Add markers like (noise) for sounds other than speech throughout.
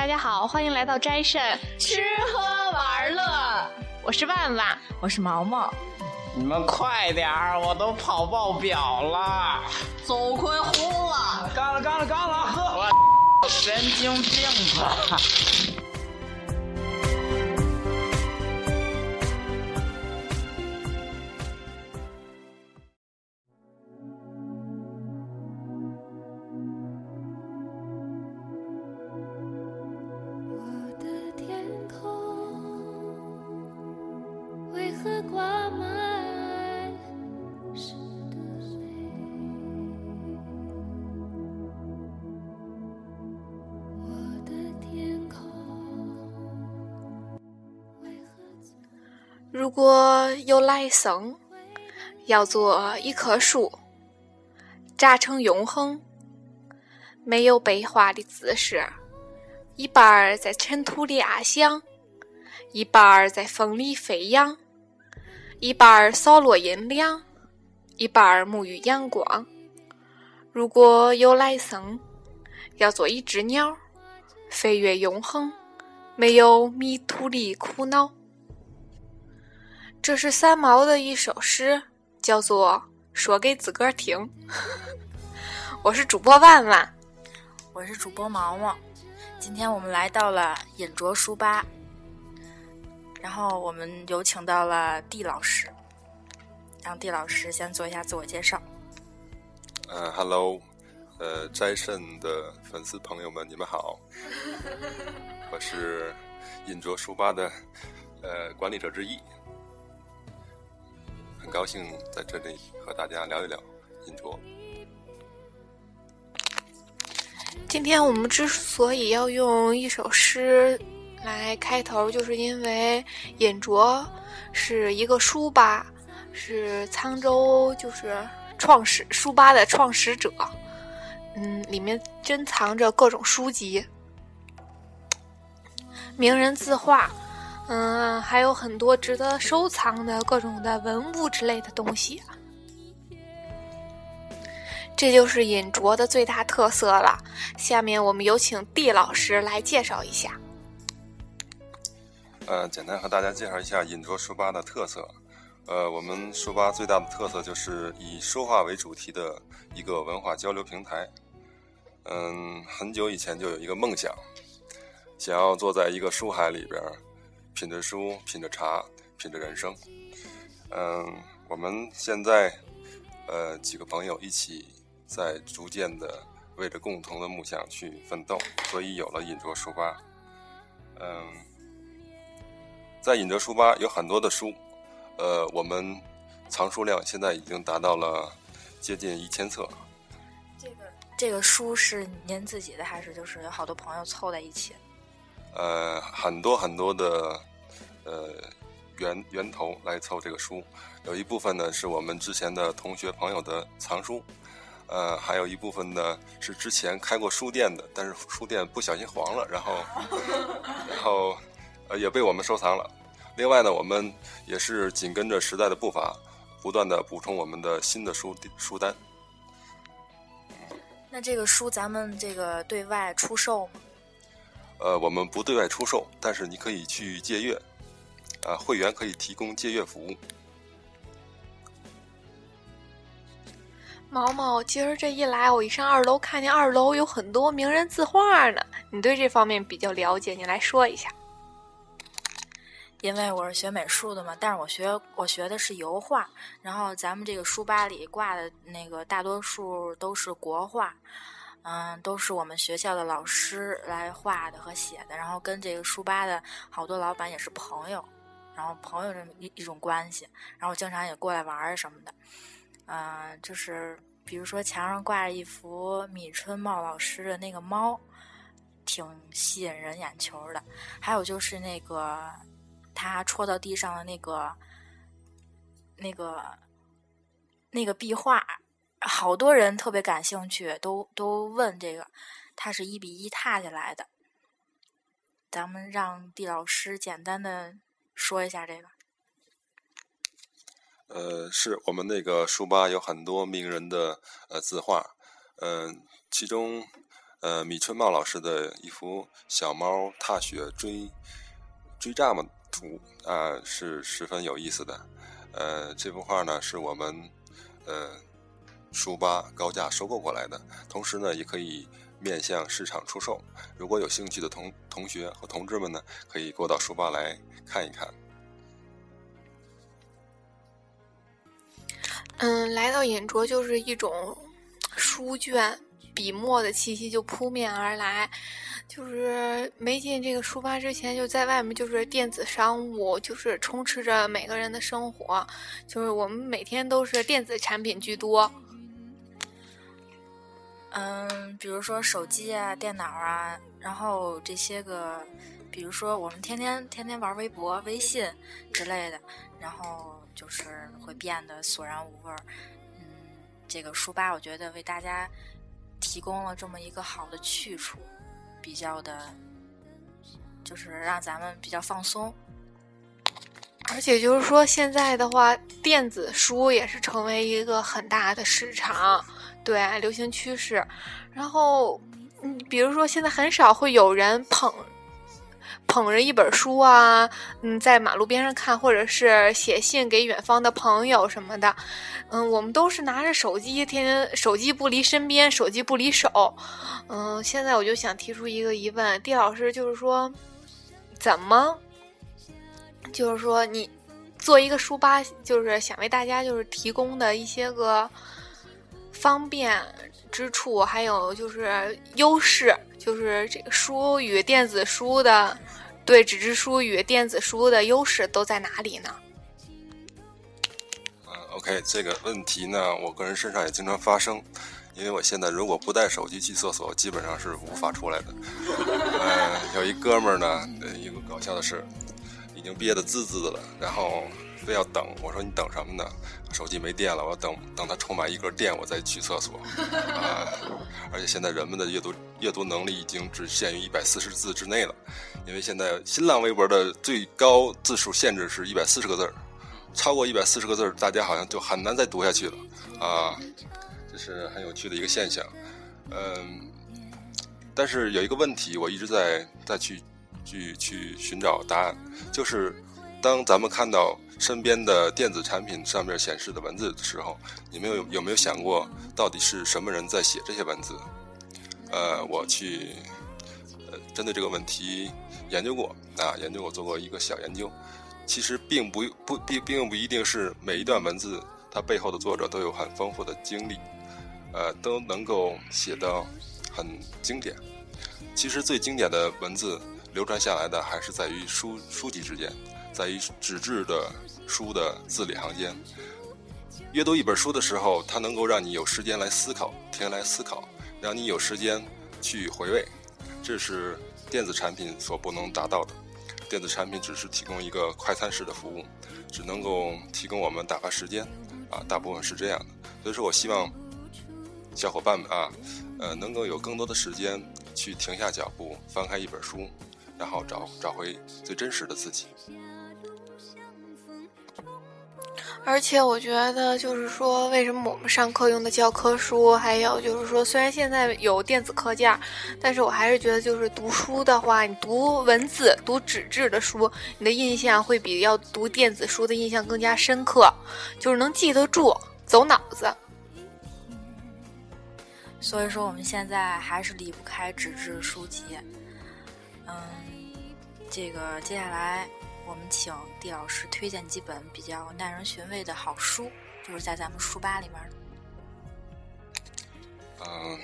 大家好，欢迎来到斋肾吃喝玩乐。我是万万，我是毛毛。你们快点儿，我都跑爆表了，走坤昏了，干了干了干了，喝！我神经病吧！如果有来生，要做一棵树，扎成永恒，没有悲化的姿势，一半儿在尘土里安详，一半儿在风里飞扬，一半儿扫落阴凉，一半儿沐浴阳光。如果有来生，要做一只鸟，飞越永恒，没有迷途的苦恼。这是三毛的一首诗，叫做《说给自个儿听 (laughs)》。我是主播万万，我是主播毛毛。今天我们来到了尹卓书吧，然后我们有请到了地老师，让地老师先做一下自我介绍。呃哈喽，呃，斋肾的粉丝朋友们，你们好，(laughs) 我是尹卓书吧的呃管理者之一。高兴在这里和大家聊一聊尹卓。今天我们之所以要用一首诗来开头，就是因为尹卓是一个书吧，是沧州就是创始书吧的创始者。嗯，里面珍藏着各种书籍、名人字画。嗯，还有很多值得收藏的各种的文物之类的东西，这就是尹卓的最大特色了。下面我们有请地老师来介绍一下。呃，简单和大家介绍一下尹卓书吧的特色。呃，我们书吧最大的特色就是以书画为主题的一个文化交流平台。嗯，很久以前就有一个梦想，想要坐在一个书海里边。品着书，品着茶，品着人生。嗯，我们现在呃几个朋友一起在逐渐的为着共同的梦想去奋斗，所以有了尹卓书吧。嗯，在尹卓书吧有很多的书，呃，我们藏书量现在已经达到了接近一千册。这个这个书是您自己的，还是就是有好多朋友凑在一起？呃，很多很多的，呃，源源头来凑这个书，有一部分呢是我们之前的同学朋友的藏书，呃，还有一部分呢是之前开过书店的，但是书店不小心黄了，然后，(laughs) 然后，呃，也被我们收藏了。另外呢，我们也是紧跟着时代的步伐，不断的补充我们的新的书书单。那这个书咱们这个对外出售吗？呃，我们不对外出售，但是你可以去借阅，啊，会员可以提供借阅服务。毛毛，今儿这一来，我一上二楼，看见二楼有很多名人字画呢。你对这方面比较了解，你来说一下。因为我是学美术的嘛，但是我学我学的是油画，然后咱们这个书吧里挂的那个大多数都是国画。嗯，都是我们学校的老师来画的和写的，然后跟这个书吧的好多老板也是朋友，然后朋友这么一一种关系，然后经常也过来玩儿什么的。嗯，就是比如说墙上挂着一幅米春茂老师的那个猫，挺吸引人眼球的。还有就是那个他戳到地上的那个那个那个壁画。好多人特别感兴趣，都都问这个，它是一比一踏下来的。咱们让地老师简单的说一下这个。呃，是我们那个书吧有很多名人的呃字画，嗯，其中呃，米春茂老师的一幅小猫踏雪追追蚱蜢图啊，是十分有意思的。呃，这幅画呢是我们呃书吧高价收购过来的，同时呢也可以面向市场出售。如果有兴趣的同同学和同志们呢，可以过到书吧来看一看。嗯，来到眼拙就是一种书卷。笔墨的气息就扑面而来，就是没进这个书吧之前，就在外面就是电子商务，就是充斥着每个人的生活，就是我们每天都是电子产品居多。嗯，比如说手机啊、电脑啊，然后这些个，比如说我们天天天天玩微博、微信之类的，然后就是会变得索然无味儿。嗯，这个书吧，我觉得为大家。提供了这么一个好的去处，比较的，就是让咱们比较放松。而且就是说，现在的话，电子书也是成为一个很大的市场，对流行趋势。然后，嗯，比如说现在很少会有人捧。捧着一本书啊，嗯，在马路边上看，或者是写信给远方的朋友什么的，嗯，我们都是拿着手机，天天手机不离身边，手机不离手，嗯，现在我就想提出一个疑问，地老师，就是说，怎么，就是说你做一个书吧，就是想为大家就是提供的一些个方便之处，还有就是优势，就是这个书与电子书的。对纸质书与电子书的优势都在哪里呢？嗯，OK，这个问题呢，我个人身上也经常发生，因为我现在如果不带手机去厕所，基本上是无法出来的。嗯，有一哥们儿呢，一个搞笑的事，已经憋得滋滋的了，然后。非要等，我说你等什么呢？手机没电了，我要等等它充满一格电，我再去厕所。(laughs) 啊，而且现在人们的阅读阅读能力已经只限于一百四十字之内了，因为现在新浪微博的最高字数限制是一百四十个字儿，超过一百四十个字儿，大家好像就很难再读下去了。啊，这是很有趣的一个现象。嗯，但是有一个问题，我一直在在去去去寻找答案，就是当咱们看到。身边的电子产品上面显示的文字的时候，你们有有没有想过，到底是什么人在写这些文字？呃，我去，呃，针对这个问题研究过啊，研究过做过一个小研究。其实并不不并并不一定是每一段文字它背后的作者都有很丰富的经历，呃，都能够写到很经典。其实最经典的文字流传下来的还是在于书书籍之间。在于纸质的书的字里行间，阅读一本书的时候，它能够让你有时间来思考，停下来思考，让你有时间去回味，这是电子产品所不能达到的。电子产品只是提供一个快餐式的服务，只能够提供我们打发时间，啊，大部分是这样的。所以说我希望小伙伴们啊，呃，能够有更多的时间去停下脚步，翻开一本书，然后找找回最真实的自己。而且我觉得，就是说，为什么我们上课用的教科书，还有就是说，虽然现在有电子课件，但是我还是觉得，就是读书的话，你读文字、读纸质的书，你的印象会比要读电子书的印象更加深刻，就是能记得住，走脑子。所以说，我们现在还是离不开纸质书籍。嗯，这个接下来。我们请地老师推荐几本比较耐人寻味的好书，就是在咱们书吧里面。嗯，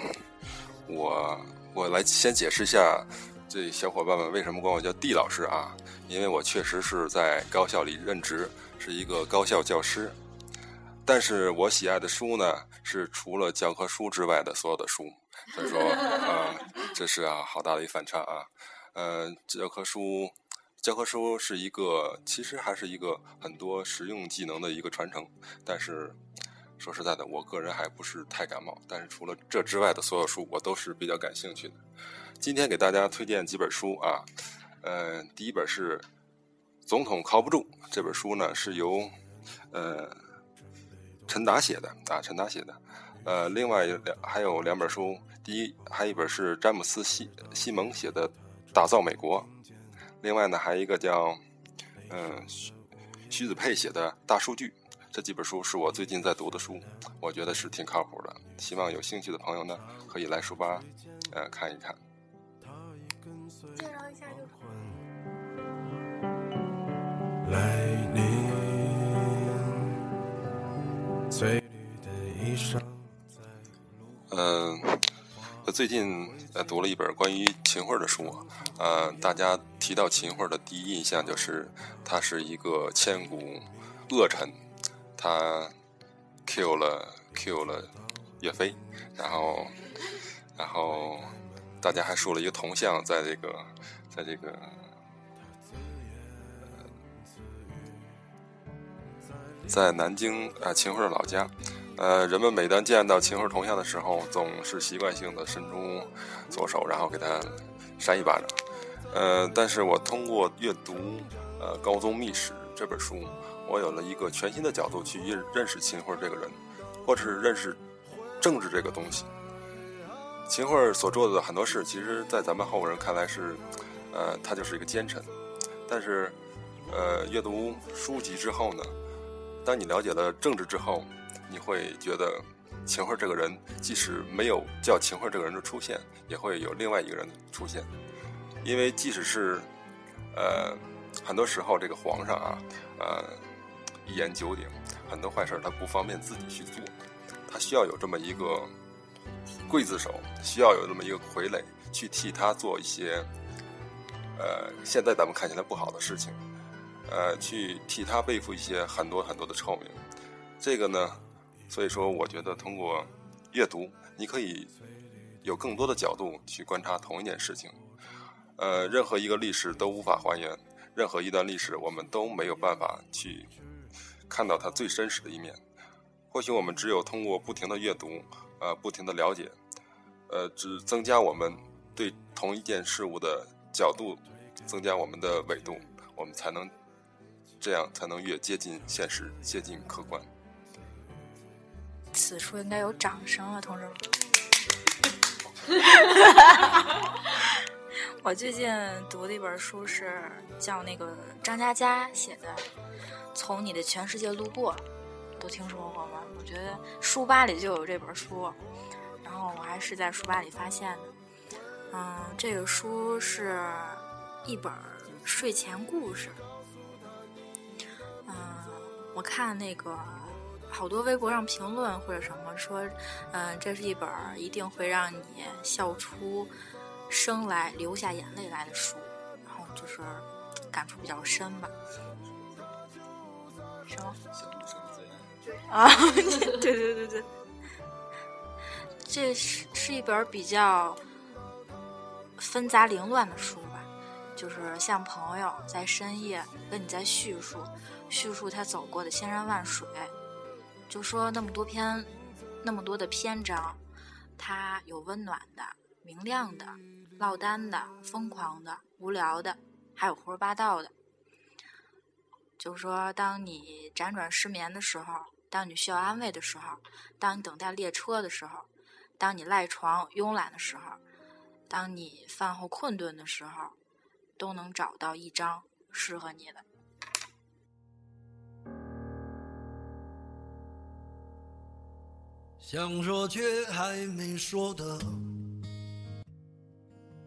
我我来先解释一下，这小伙伴们为什么管我叫地老师啊？因为我确实是在高校里任职，是一个高校教师。但是我喜爱的书呢，是除了教科书之外的所有的书。所以说，啊，这是啊，好大的一反差啊。嗯，教科书。教科书是一个，其实还是一个很多实用技能的一个传承。但是说实在的，我个人还不是太感冒。但是除了这之外的所有书，我都是比较感兴趣的。今天给大家推荐几本书啊，呃，第一本是《总统靠不住》这本书呢，是由呃陈达写的啊，陈达写的。呃，另外两还有两本书，第一，还有一本是詹姆斯西西蒙写的《打造美国》，另外呢，还有一个叫嗯徐徐子佩写的《大数据》。这几本书是我最近在读的书，我觉得是挺靠谱的。希望有兴趣的朋友呢，可以来书吧，呃，看一看。介绍一下就来临，翠绿的衣裳。嗯，呃，我最近呃读了一本关于秦桧的书，呃，大家提到秦桧的第一印象就是他是一个千古恶臣，他 kill 了 kill 了岳飞，然后然后大家还竖了一个铜像在这个在这个在南京啊秦桧的老家。呃，人们每当见到秦桧铜像的时候，总是习惯性的伸出左手，然后给他扇一巴掌。呃，但是我通过阅读呃《高宗秘史》这本书，我有了一个全新的角度去认认识秦桧这个人，或者是认识政治这个东西。秦桧所做的很多事，其实，在咱们后人看来是，呃，他就是一个奸臣。但是，呃，阅读书籍之后呢，当你了解了政治之后，你会觉得秦桧这个人，即使没有叫秦桧这个人的出现，也会有另外一个人出现。因为即使是，呃，很多时候这个皇上啊，呃，一言九鼎，很多坏事他不方便自己去做，他需要有这么一个刽子手，需要有这么一个傀儡去替他做一些，呃，现在咱们看起来不好的事情，呃，去替他背负一些很多很多的臭名。这个呢？所以说，我觉得通过阅读，你可以有更多的角度去观察同一件事情。呃，任何一个历史都无法还原，任何一段历史我们都没有办法去看到它最真实的一面。或许我们只有通过不停的阅读，呃，不停的了解，呃，只增加我们对同一件事物的角度，增加我们的纬度，我们才能这样才能越接近现实，接近客观。此处应该有掌声了，同志们。(laughs) 我最近读的一本书是叫那个张嘉佳写的《从你的全世界路过》，都听说过吗？我觉得书吧里就有这本书，然后我还是在书吧里发现的。嗯，这个书是一本睡前故事。嗯，我看那个。好多微博上评论或者什么说，嗯，这是一本一定会让你笑出声来、流下眼泪来的书，然后就是感触比较深吧。什么？啊，(laughs) 对对对对，这是是一本比较纷杂凌乱的书吧，就是像朋友在深夜跟你在叙述，叙述他走过的千山万水。就说那么多篇，那么多的篇章，它有温暖的、明亮的、落单的、疯狂的、无聊的，还有胡说八道的。就说，当你辗转失眠的时候，当你需要安慰的时候，当你等待列车的时候，当你赖床慵懒的时候，当你饭后困顿的时候，都能找到一张适合你的。想说却还没说的。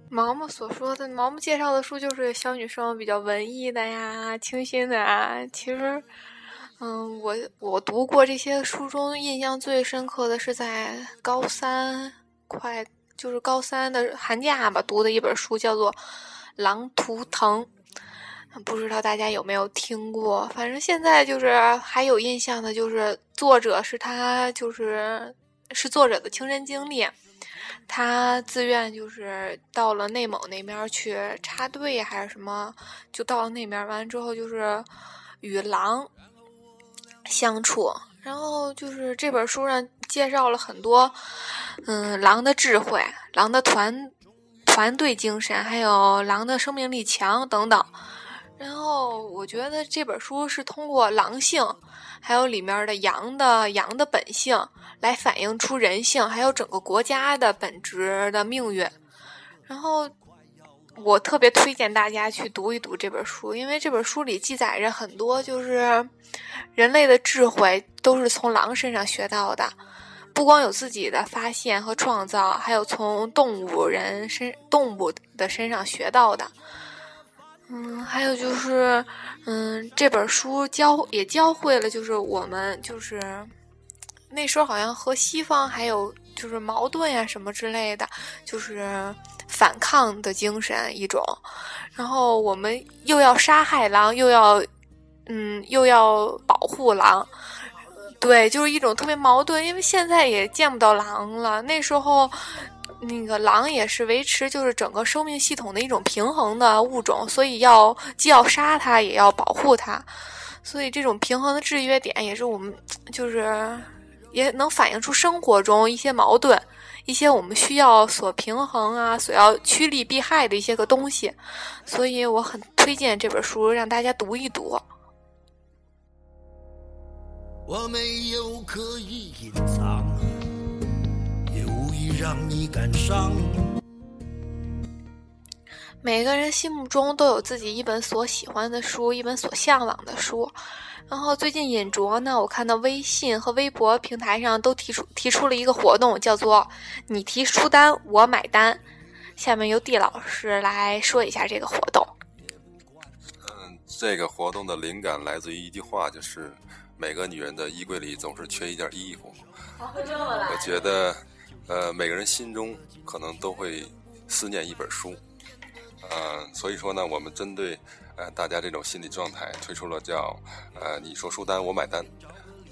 毛毛所说的，毛毛介绍的书就是小女生比较文艺的呀，清新的啊。其实，嗯，我我读过这些书中，印象最深刻的是在高三快就是高三的寒假吧，读的一本书，叫做《狼图腾》。不知道大家有没有听过？反正现在就是还有印象的，就是作者是他，就是是作者的亲身经历。他自愿就是到了内蒙那边去插队还是什么，就到了那边，完了之后就是与狼相处。然后就是这本书上介绍了很多，嗯，狼的智慧、狼的团团队精神，还有狼的生命力强等等。然后我觉得这本书是通过狼性，还有里面的羊的羊的本性，来反映出人性，还有整个国家的本质的命运。然后我特别推荐大家去读一读这本书，因为这本书里记载着很多就是人类的智慧都是从狼身上学到的，不光有自己的发现和创造，还有从动物人身动物的身上学到的。嗯，还有就是，嗯，这本书教也教会了，就是我们就是那时候好像和西方还有就是矛盾呀、什么之类的，就是反抗的精神一种。然后我们又要杀害狼，又要嗯又要保护狼，对，就是一种特别矛盾。因为现在也见不到狼了，那时候。那个狼也是维持就是整个生命系统的一种平衡的物种，所以要既要杀它，也要保护它，所以这种平衡的制约点也是我们就是也能反映出生活中一些矛盾，一些我们需要所平衡啊，所要趋利避害的一些个东西，所以我很推荐这本书让大家读一读。我没有刻意隐藏，也无意让你感伤。每个人心目中都有自己一本所喜欢的书，一本所向往的书。然后最近尹卓呢，我看到微信和微博平台上都提出提出了一个活动，叫做“你提书单，我买单”。下面由地老师来说一下这个活动。嗯，这个活动的灵感来自于一句话，就是每个女人的衣柜里总是缺一件衣服。我觉得，呃，每个人心中可能都会思念一本书。嗯、所以说呢，我们针对呃大家这种心理状态，推出了叫呃你说书单我买单。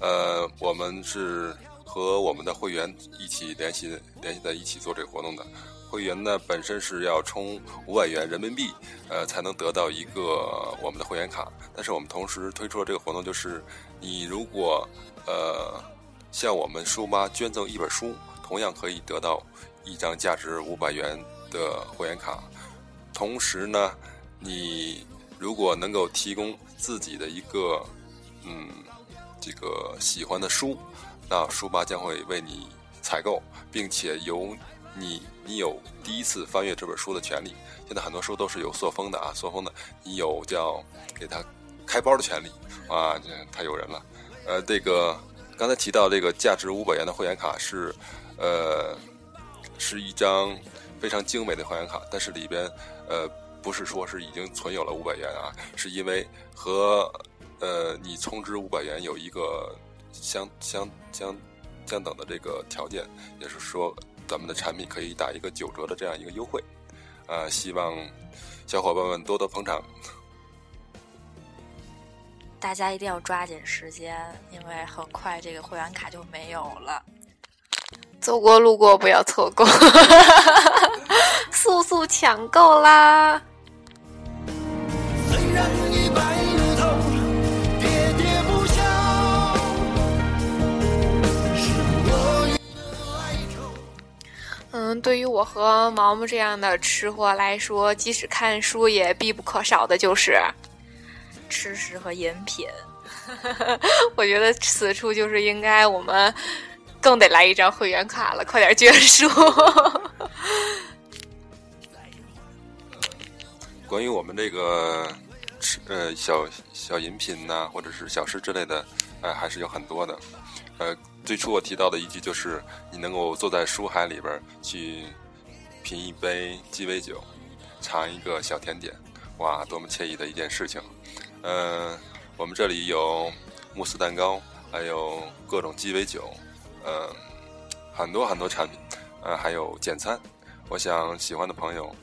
呃，我们是和我们的会员一起联系联系在一起做这个活动的。会员呢本身是要充五百元人民币，呃，才能得到一个我们的会员卡。但是我们同时推出了这个活动，就是你如果呃向我们书吧捐赠一本书，同样可以得到一张价值五百元的会员卡。同时呢，你如果能够提供自己的一个嗯这个喜欢的书，那书吧将会为你采购，并且由你你有第一次翻阅这本书的权利。现在很多书都是有塑封的啊，塑封的，你有叫给它开包的权利啊，这太诱人了。呃，这个刚才提到这个价值五百元的会员卡是，呃，是一张非常精美的会员卡，但是里边呃不是说是已经存有了五百元啊，是因为和呃你充值五百元有一个相相相相等的这个条件，也是说咱们的产品可以打一个九折的这样一个优惠，呃，希望小伙伴们多多捧场。大家一定要抓紧时间，因为很快这个会员卡就没有了。走过路过不要错过，(laughs) 速速抢购啦！嗯，对于我和毛毛这样的吃货来说，即使看书也必不可少的就是，吃食和饮品，(laughs) 我觉得此处就是应该我们更得来一张会员卡了，快点捐书。(laughs) 关于我们这个吃呃小小饮品呐、或者是小吃之类的，呃，还是有很多的。呃，最初我提到的一句就是，你能够坐在书海里边去品一杯鸡尾酒，尝一个小甜点，哇，多么惬意的一件事情。呃，我们这里有慕斯蛋糕，还有各种鸡尾酒，呃，很多很多产品，呃，还有简餐。我想喜欢的朋友。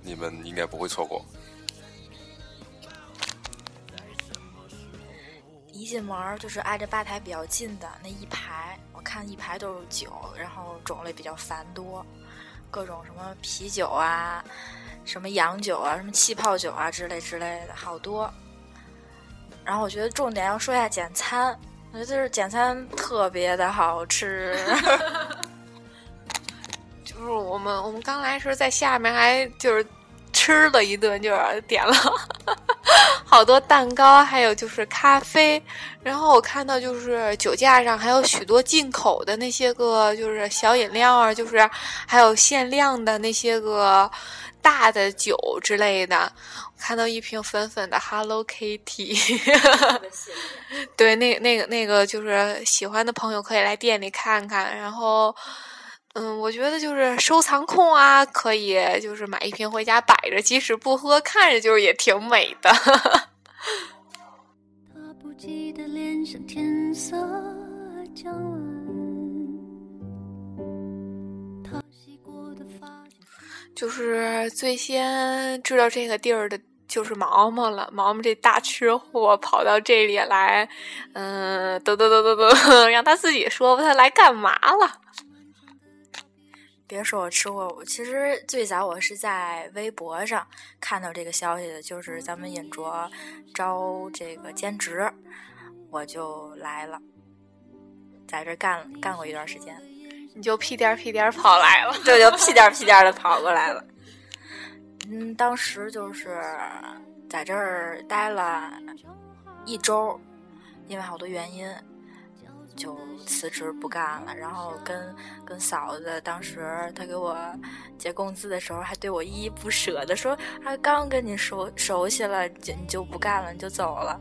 你们应该不会错过。一进门就是挨着吧台比较近的那一排，我看一排都是酒，然后种类比较繁多，各种什么啤酒啊、什么洋酒啊、什么气泡酒啊之类之类的，好多。然后我觉得重点要说一下简餐，我觉得就是简餐特别的好吃。(laughs) 就是我们我们刚来时候在下面还就是吃了一顿，就是点了好多蛋糕，还有就是咖啡。然后我看到就是酒架上还有许多进口的那些个就是小饮料啊，就是还有限量的那些个大的酒之类的。看到一瓶粉粉的 Hello Kitty，(laughs) 对，那那个那个就是喜欢的朋友可以来店里看看。然后，嗯，我觉得就是收藏控啊，可以就是买一瓶回家摆着，即使不喝，看着就是也挺美的。(laughs) 他不记得脸上天色将就是最先知道这个地儿的，就是毛毛了。毛毛这大吃货跑到这里来，嗯，嘚嘚嘚嘚嘚，(laughs) 让他自己说吧，他来干嘛了？别说我吃过，我其实最早我是在微博上看到这个消息的，就是咱们尹卓招这个兼职，我就来了，在这干干过一段时间。你就屁颠屁颠跑来了，(laughs) 对，就屁颠屁颠的跑过来了。嗯，当时就是在这儿待了一周，因为好多原因就辞职不干了。然后跟跟嫂子，当时他给我结工资的时候，还对我依依不舍的说：“啊刚跟你熟熟悉了，就你就不干了，你就走了。”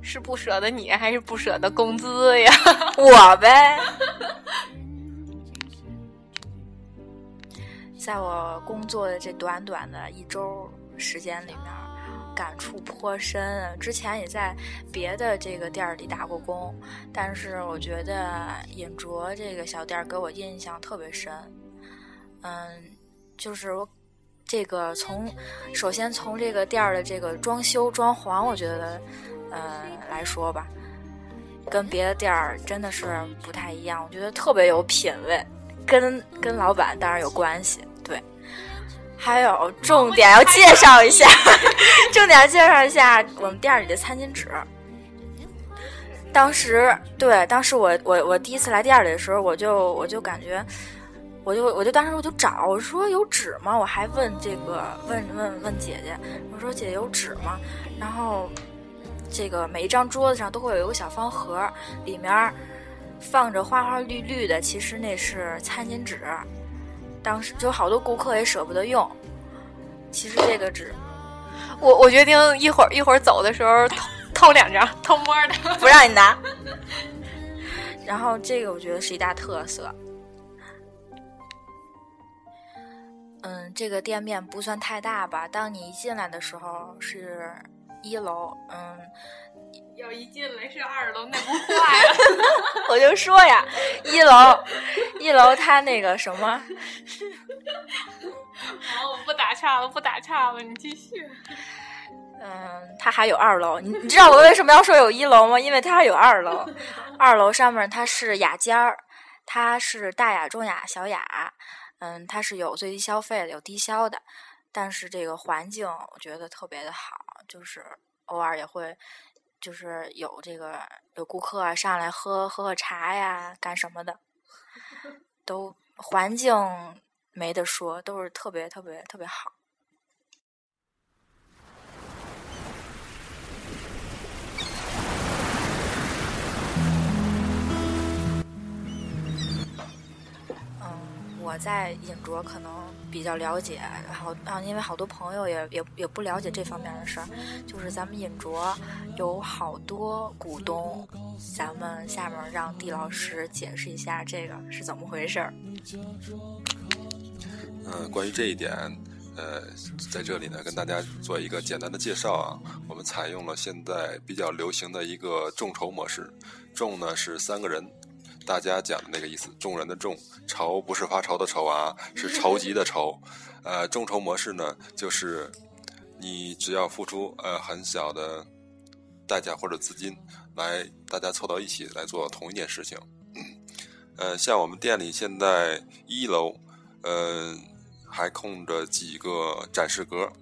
是不舍得你，还是不舍得工资呀？(laughs) 我呗。在我工作的这短短的一周时间里面，感触颇深。之前也在别的这个店儿里打过工，但是我觉得尹卓这个小店儿给我印象特别深。嗯，就是我这个从首先从这个店儿的这个装修装潢，我觉得，呃来说吧，跟别的店儿真的是不太一样。我觉得特别有品位，跟跟老板当然有关系。对，还有重点要介绍一下，(laughs) 重点要介绍一下我们店里的餐巾纸。当时，对，当时我我我第一次来店里的时候，我就我就感觉，我就我就当时我就找，我说有纸吗？我还问这个问问问姐姐，我说姐姐有纸吗？然后这个每一张桌子上都会有一个小方盒，里面放着花花绿绿的，其实那是餐巾纸。当时就好多顾客也舍不得用，其实这个纸，我我决定一会儿一会儿走的时候偷偷两张，偷摸的不让你拿。然后这个我觉得是一大特色。嗯，这个店面不算太大吧？当你一进来的时候是一楼，嗯。要一进来是二楼，那不 (laughs) 坏了。(laughs) 我就说呀，一楼，一楼他那个什么。(laughs) 好，我不打岔了，不打岔了，你继续。嗯，它还有二楼，你你知道我为什么要说有一楼吗？因为它还有二楼，二楼上面它是雅间儿，它是大雅、中雅、小雅，嗯，它是有最低消费的，有低消的，但是这个环境我觉得特别的好，就是偶尔也会。就是有这个有顾客上来喝喝喝茶呀，干什么的，(laughs) 都环境没得说，都是特别特别特别好。嗯，我在尹卓可能。比较了解，然后啊，因为好多朋友也也也不了解这方面的事儿。就是咱们尹卓有好多股东，咱们下面让地老师解释一下这个是怎么回事儿。嗯，关于这一点，呃，在这里呢，跟大家做一个简单的介绍啊。我们采用了现在比较流行的一个众筹模式，众呢是三个人。大家讲的那个意思，众人的众，筹不是发愁的愁啊，是筹集的筹。呃，众筹模式呢，就是你只要付出呃很小的代价或者资金，来大家凑到一起来做同一件事情。呃，像我们店里现在一楼，呃，还空着几个展示格，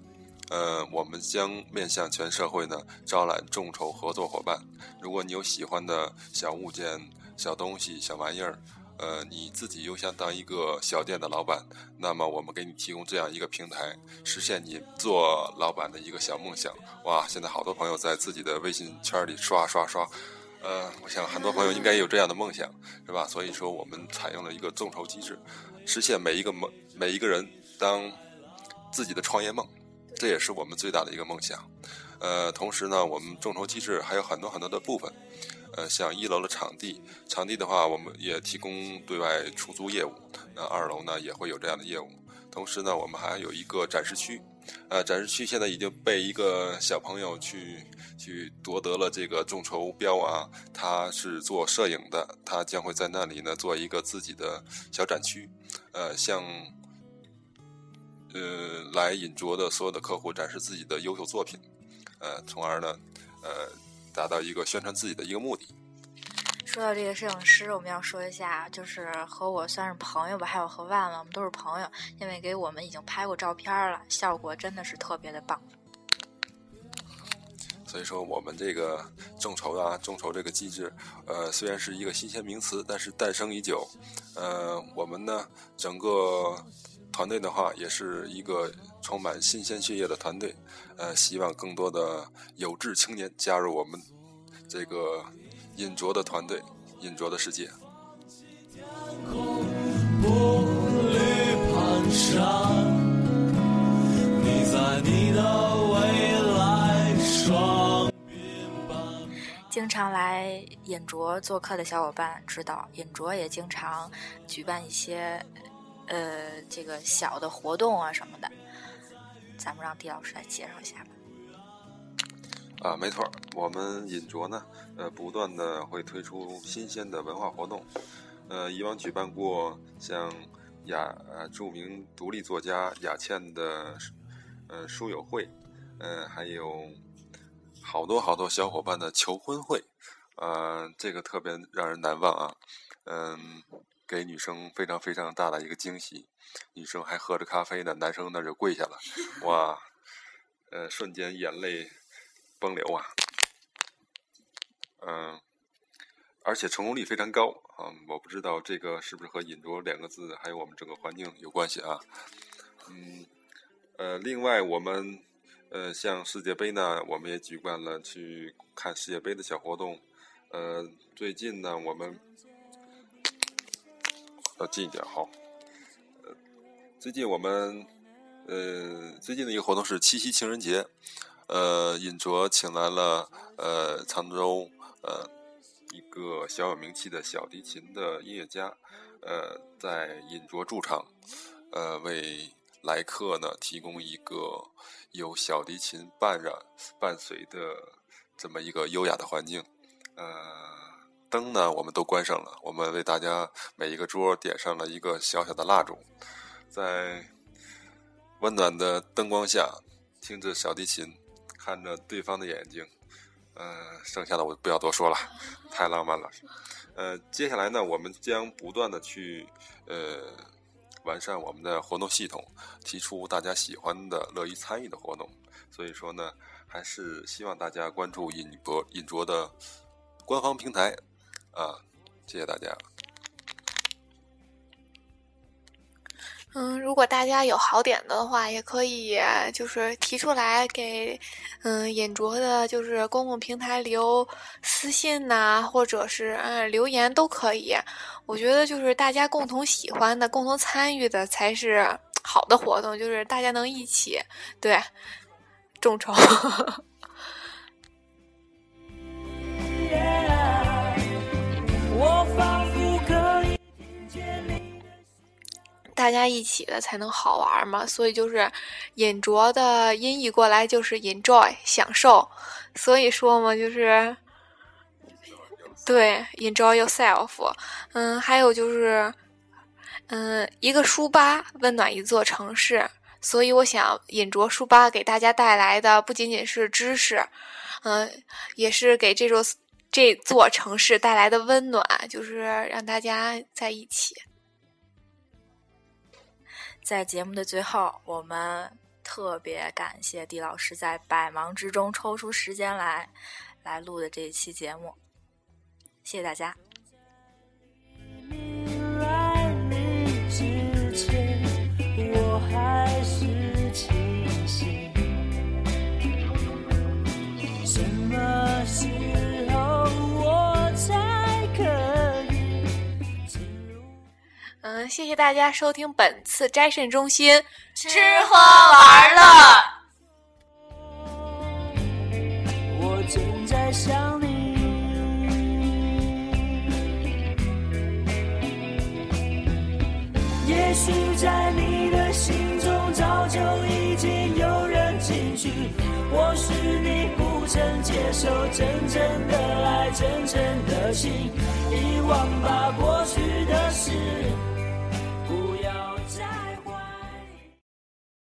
呃，我们将面向全社会呢招揽众筹合作伙伴。如果你有喜欢的小物件，小东西、小玩意儿，呃，你自己又想当一个小店的老板，那么我们给你提供这样一个平台，实现你做老板的一个小梦想。哇，现在好多朋友在自己的微信圈里刷刷刷，呃，我想很多朋友应该有这样的梦想，是吧？所以说，我们采用了一个众筹机制，实现每一个梦，每一个人当自己的创业梦，这也是我们最大的一个梦想。呃，同时呢，我们众筹机制还有很多很多的部分。呃，像一楼的场地，场地的话，我们也提供对外出租业务。那二楼呢，也会有这样的业务。同时呢，我们还有一个展示区。呃，展示区现在已经被一个小朋友去去夺得了这个众筹标啊。他是做摄影的，他将会在那里呢做一个自己的小展区。呃，向呃来引卓的所有的客户展示自己的优秀作品。呃，从而呢，呃。达到一个宣传自己的一个目的。说到这个摄影师，我们要说一下，就是和我算是朋友吧，还有和万万，我们都是朋友，因为给我们已经拍过照片了，效果真的是特别的棒。所以说，我们这个众筹啊，众筹这个机制，呃，虽然是一个新鲜名词，但是诞生已久。呃，我们呢，整个团队的话，也是一个充满新鲜血液的团队。呃，希望更多的有志青年加入我们这个尹卓的团队，尹卓的世界。经常来尹卓做客的小伙伴知道，尹卓也经常举办一些呃这个小的活动啊什么的。咱们让狄老师来介绍一下吧。啊，没错，我们尹卓呢，呃，不断的会推出新鲜的文化活动。呃，以往举办过像雅呃著名独立作家雅倩的呃书友会，呃，还有好多好多小伙伴的求婚会，呃，这个特别让人难忘啊。嗯，给女生非常非常大的一个惊喜。女生还喝着咖啡呢，男生那就跪下了，(laughs) 哇，呃，瞬间眼泪崩流啊，嗯，而且成功率非常高啊，我不知道这个是不是和“引卓”两个字还有我们整个环境有关系啊，嗯，呃，另外我们呃像世界杯呢，我们也举办了去看世界杯的小活动，呃，最近呢我们要近一点好。最近我们，呃，最近的一个活动是七夕情人节，呃，尹卓请来了呃沧州呃一个小有名气的小提琴的音乐家，呃，在尹卓驻场，呃，为来客呢提供一个有小提琴伴染伴随的这么一个优雅的环境，呃，灯呢我们都关上了，我们为大家每一个桌点上了一个小小的蜡烛。在温暖的灯光下，听着小提琴，看着对方的眼睛，呃，剩下的我不要多说了，(laughs) 太浪漫了。呃，接下来呢，我们将不断的去呃完善我们的活动系统，提出大家喜欢的、乐意参与的活动。所以说呢，还是希望大家关注尹卓尹卓的官方平台啊，谢谢大家。嗯，如果大家有好点的话，也可以就是提出来给嗯尹卓的，就是公共平台留私信呐，或者是嗯留言都可以。我觉得就是大家共同喜欢的、共同参与的才是好的活动，就是大家能一起对众筹。(laughs) 我仿佛可以听见你大家一起的才能好玩嘛，所以就是引卓的音译过来就是 enjoy 享受，所以说嘛就是对 enjoy yourself，嗯，还有就是嗯一个书吧温暖一座城市，所以我想引卓书吧给大家带来的不仅仅是知识，嗯，也是给这座这座城市带来的温暖，就是让大家在一起。在节目的最后，我们特别感谢狄老师在百忙之中抽出时间来来录的这一期节目，谢谢大家。谢谢大家收听本次斋肾中心吃喝玩乐。我正在想你。也许在你的心中早就已经有人进去，或是你不曾接受真正的爱，真诚的心，遗忘吧过去的事。